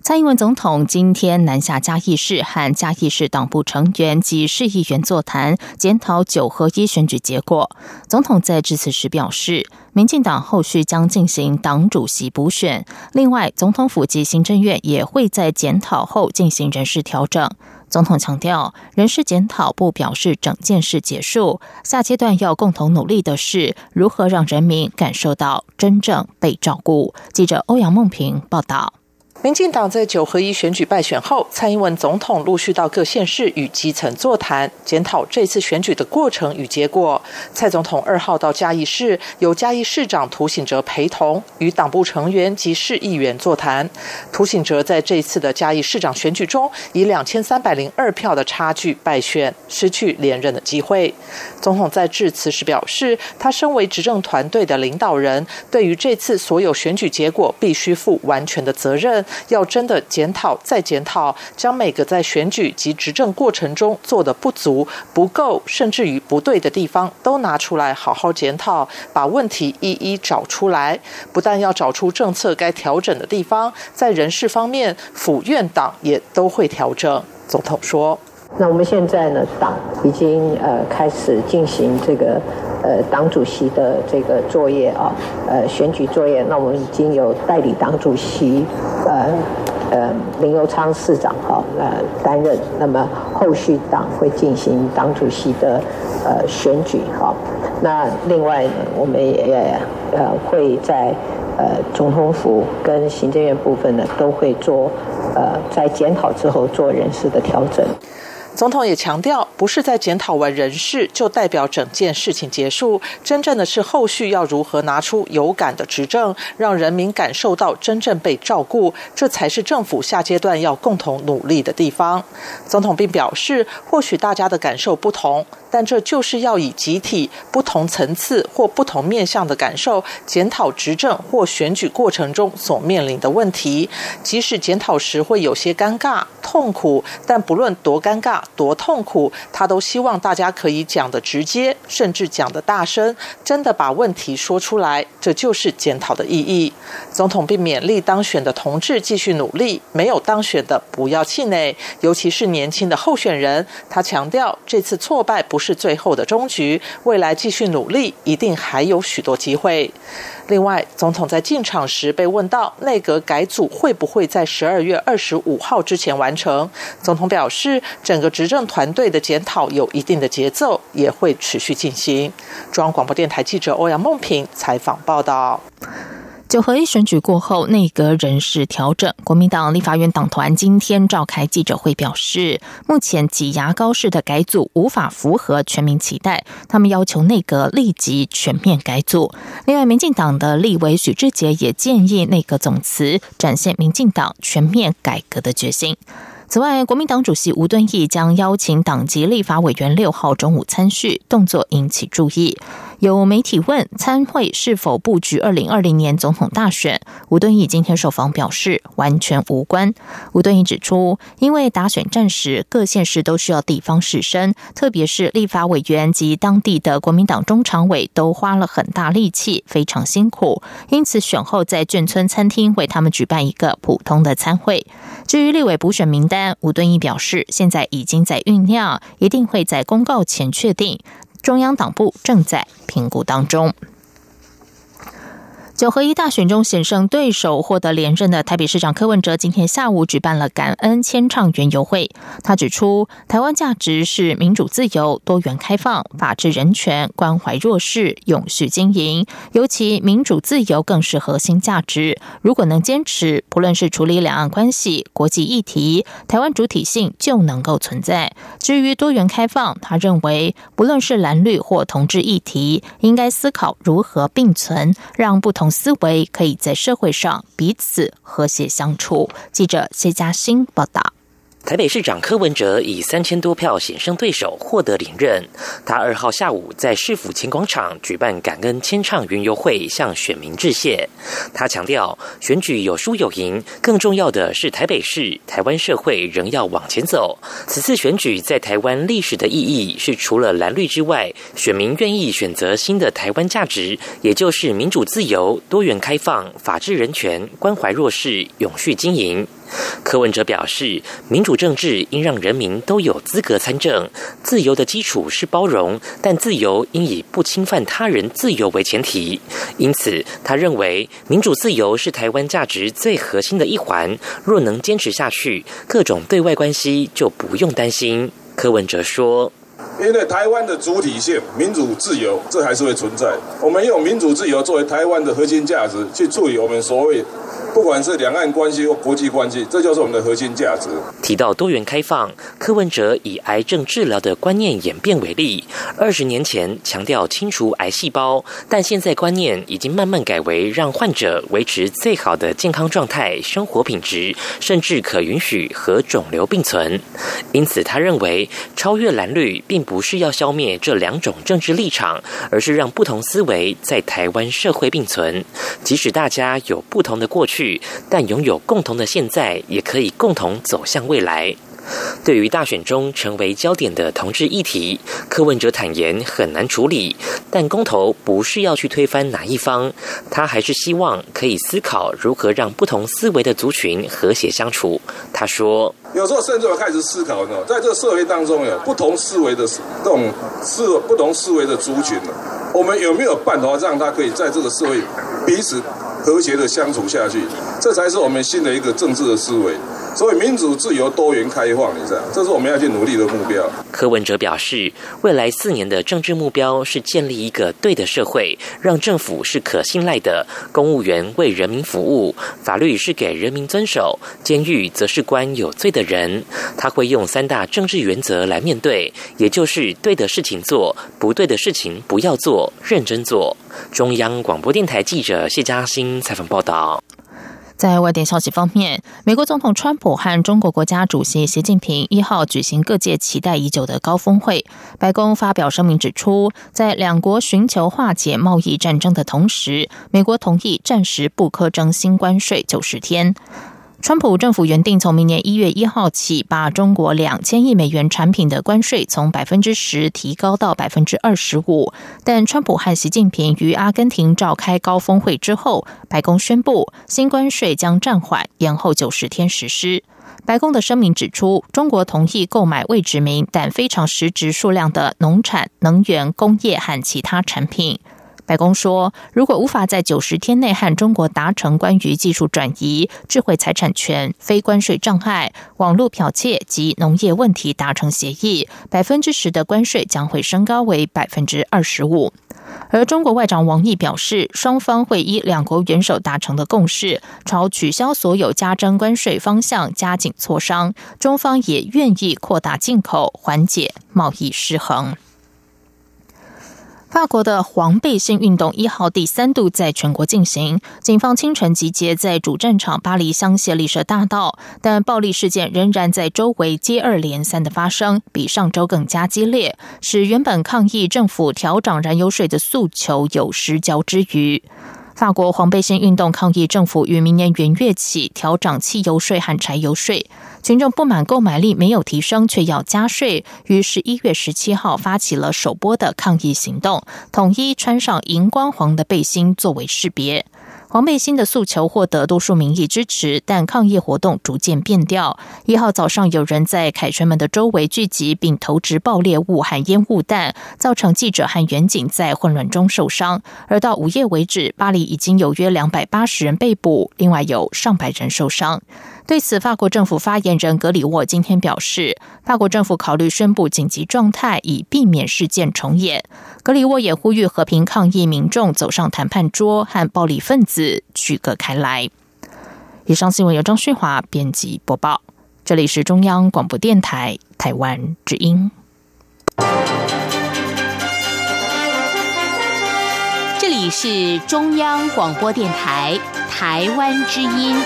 蔡英文总统今天南下嘉义市，和嘉义市党部成员及市议员座谈，检讨九合一选举结果。总统在致辞时表示，民进党后续将进行党主席补选，另外，总统府及行政院也会在检讨后进行人事调整。总统强调，人事检讨不表示整件事结束，下阶段要共同努力的是如何让人民感受到真正被照顾。记者欧阳梦平报道。民进党在九合一选举败选后，蔡英文总统陆续到各县市与基层座谈，检讨这次选举的过程与结果。蔡总统二号到嘉义市，由嘉义市长涂醒哲陪同，与党部成员及市议员座谈。涂醒哲在这次的嘉义市长选举中，以两千三百零二票的差距败选，失去连任的机会。总统在致辞时表示，他身为执政团队的领导人，对于这次所有选举结果，必须负完全的责任。要真的检讨再检讨，将每个在选举及执政过程中做的不足、不够，甚至于不对的地方，都拿出来好好检讨，把问题一一找出来。不但要找出政策该调整的地方，在人事方面，府院党也都会调整。总统说：“那我们现在呢，党已经呃开始进行这个。”呃，党主席的这个作业啊，呃，选举作业，那我们已经有代理党主席，呃，呃，林佑昌市长哈，呃，担任。那么后续党会进行党主席的呃选举哈。那另外呢，我们也呃会在呃总统府跟行政院部分呢，都会做呃在检讨之后做人事的调整。总统也强调，不是在检讨完人事就代表整件事情结束，真正的是后续要如何拿出有感的执政，让人民感受到真正被照顾，这才是政府下阶段要共同努力的地方。总统并表示，或许大家的感受不同。但这就是要以集体不同层次或不同面向的感受检讨执政或选举过程中所面临的问题，即使检讨时会有些尴尬、痛苦，但不论多尴尬、多痛苦，他都希望大家可以讲的直接，甚至讲的大声，真的把问题说出来。这就是检讨的意义。总统并勉励当选的同志继续努力，没有当选的不要气馁，尤其是年轻的候选人。他强调，这次挫败不。不是最后的终局，未来继续努力，一定还有许多机会。另外，总统在进场时被问到内阁改组会不会在十二月二十五号之前完成，总统表示，整个执政团队的检讨有一定的节奏，也会持续进行。中央广播电台记者欧阳梦平采访报道。九合一选举过后，内阁人事调整。国民党立法院党团今天召开记者会，表示目前挤牙膏式的改组无法符合全民期待，他们要求内阁立即全面改组。另外，民进党的立委许志杰也建议内阁总辞，展现民进党全面改革的决心。此外，国民党主席吴敦义将邀请党籍立法委员六号中午参叙，动作引起注意。有媒体问参会是否布局二零二零年总统大选，吴敦义今天受访表示完全无关。吴敦义指出，因为打选战时各县市都需要地方士绅，特别是立法委员及当地的国民党中常委都花了很大力气，非常辛苦，因此选后在眷村餐厅为他们举办一个普通的参会。至于立委补选名单，吴敦义表示现在已经在酝酿，一定会在公告前确定。中央党部正在评估当中。九合一大选中险胜对手获得连任的台北市长柯文哲，今天下午举办了感恩签唱圆游会。他指出，台湾价值是民主、自由、多元、开放、法治、人权、关怀弱势、永续经营。尤其民主、自由更是核心价值。如果能坚持，不论是处理两岸关系、国际议题，台湾主体性就能够存在。至于多元开放，他认为不论是蓝绿或同志议题，应该思考如何并存，让不同。思维可以在社会上彼此和谐相处。记者谢嘉欣报道。台北市长柯文哲以三千多票险胜对手获得连任。他二号下午在市府前广场举办感恩签唱云游会，向选民致谢。他强调，选举有输有赢，更重要的是台北市、台湾社会仍要往前走。此次选举在台湾历史的意义是，除了蓝绿之外，选民愿意选择新的台湾价值，也就是民主、自由、多元、开放、法治、人权、关怀弱势、永续经营。柯文哲表示，民主政治应让人民都有资格参政，自由的基础是包容，但自由应以不侵犯他人自由为前提。因此，他认为民主自由是台湾价值最核心的一环。若能坚持下去，各种对外关系就不用担心。柯文哲说：“因为台湾的主体性、民主自由，这还是会存在。我们用民主自由作为台湾的核心价值，去处理我们所谓。”不管是两岸关系或国际关系，这就是我们的核心价值。提到多元开放，柯文哲以癌症治疗的观念演变为例。二十年前强调清除癌细胞，但现在观念已经慢慢改为让患者维持最好的健康状态、生活品质，甚至可允许和肿瘤并存。因此，他认为超越蓝绿，并不是要消灭这两种政治立场，而是让不同思维在台湾社会并存。即使大家有不同的过去。但拥有共同的现在，也可以共同走向未来。对于大选中成为焦点的同志议题，柯文哲坦言很难处理，但公投不是要去推翻哪一方，他还是希望可以思考如何让不同思维的族群和谐相处。他说：“有时候甚至我开始思考呢，在这个社会当中有不同思维的这种思不同思维的族群呢，我们有没有办法让他可以在这个社会彼此？”和谐的相处下去，这才是我们新的一个政治的思维。所以，民主、自由、多元、开放，你知道，这是我们要去努力的目标。柯文哲表示，未来四年的政治目标是建立一个对的社会，让政府是可信赖的，公务员为人民服务，法律是给人民遵守，监狱则是关有罪的人。他会用三大政治原则来面对，也就是对的事情做，不对的事情不要做，认真做。中央广播电台记者谢嘉欣采访报道。在外电消息方面，美国总统川普和中国国家主席习近平一号举行各界期待已久的高峰会。白宫发表声明指出，在两国寻求化解贸易战争的同时，美国同意暂时不苛征新关税九十天。川普政府原定从明年一月一号起，把中国两千亿美元产品的关税从百分之十提高到百分之二十五。但川普和习近平于阿根廷召开高峰会之后，白宫宣布新关税将暂缓，延后九十天实施。白宫的声明指出，中国同意购买未指明但非常实质数量的农产、能源、工业和其他产品。白宫说，如果无法在九十天内和中国达成关于技术转移、智慧财产权、非关税障碍、网络剽窃及农业问题达成协议，百分之十的关税将会升高为百分之二十五。而中国外长王毅表示，双方会依两国元首达成的共识，朝取消所有加征关税方向加紧磋商。中方也愿意扩大进口，缓解贸易失衡。法国的黄背心运动一号第三度在全国进行，警方清晨集结在主战场巴黎香榭丽舍大道，但暴力事件仍然在周围接二连三的发生，比上周更加激烈，使原本抗议政府调涨燃油税的诉求有失焦之余。法国黄背心运动抗议政府于明年元月起调涨汽油税和柴油税。群众不满购买力没有提升，却要加税，于十一月十七号发起了首波的抗议行动，统一穿上荧光黄的背心作为识别。黄背心的诉求获得多数民意支持，但抗议活动逐渐变调。一号早上，有人在凯旋门的周围聚集，并投掷爆裂物和烟雾弹，造成记者和远警在混乱中受伤。而到午夜为止，巴黎已经有约两百八十人被捕，另外有上百人受伤。对此，法国政府发言人格里沃今天表示，法国政府考虑宣布紧急状态，以避免事件重演。格里沃也呼吁和平抗议民众走上谈判桌，和暴力分子区隔开来。以上新闻由张旭华编辑播报，这里是中央广播电台台湾之音。这里是中央广播电台台湾之音。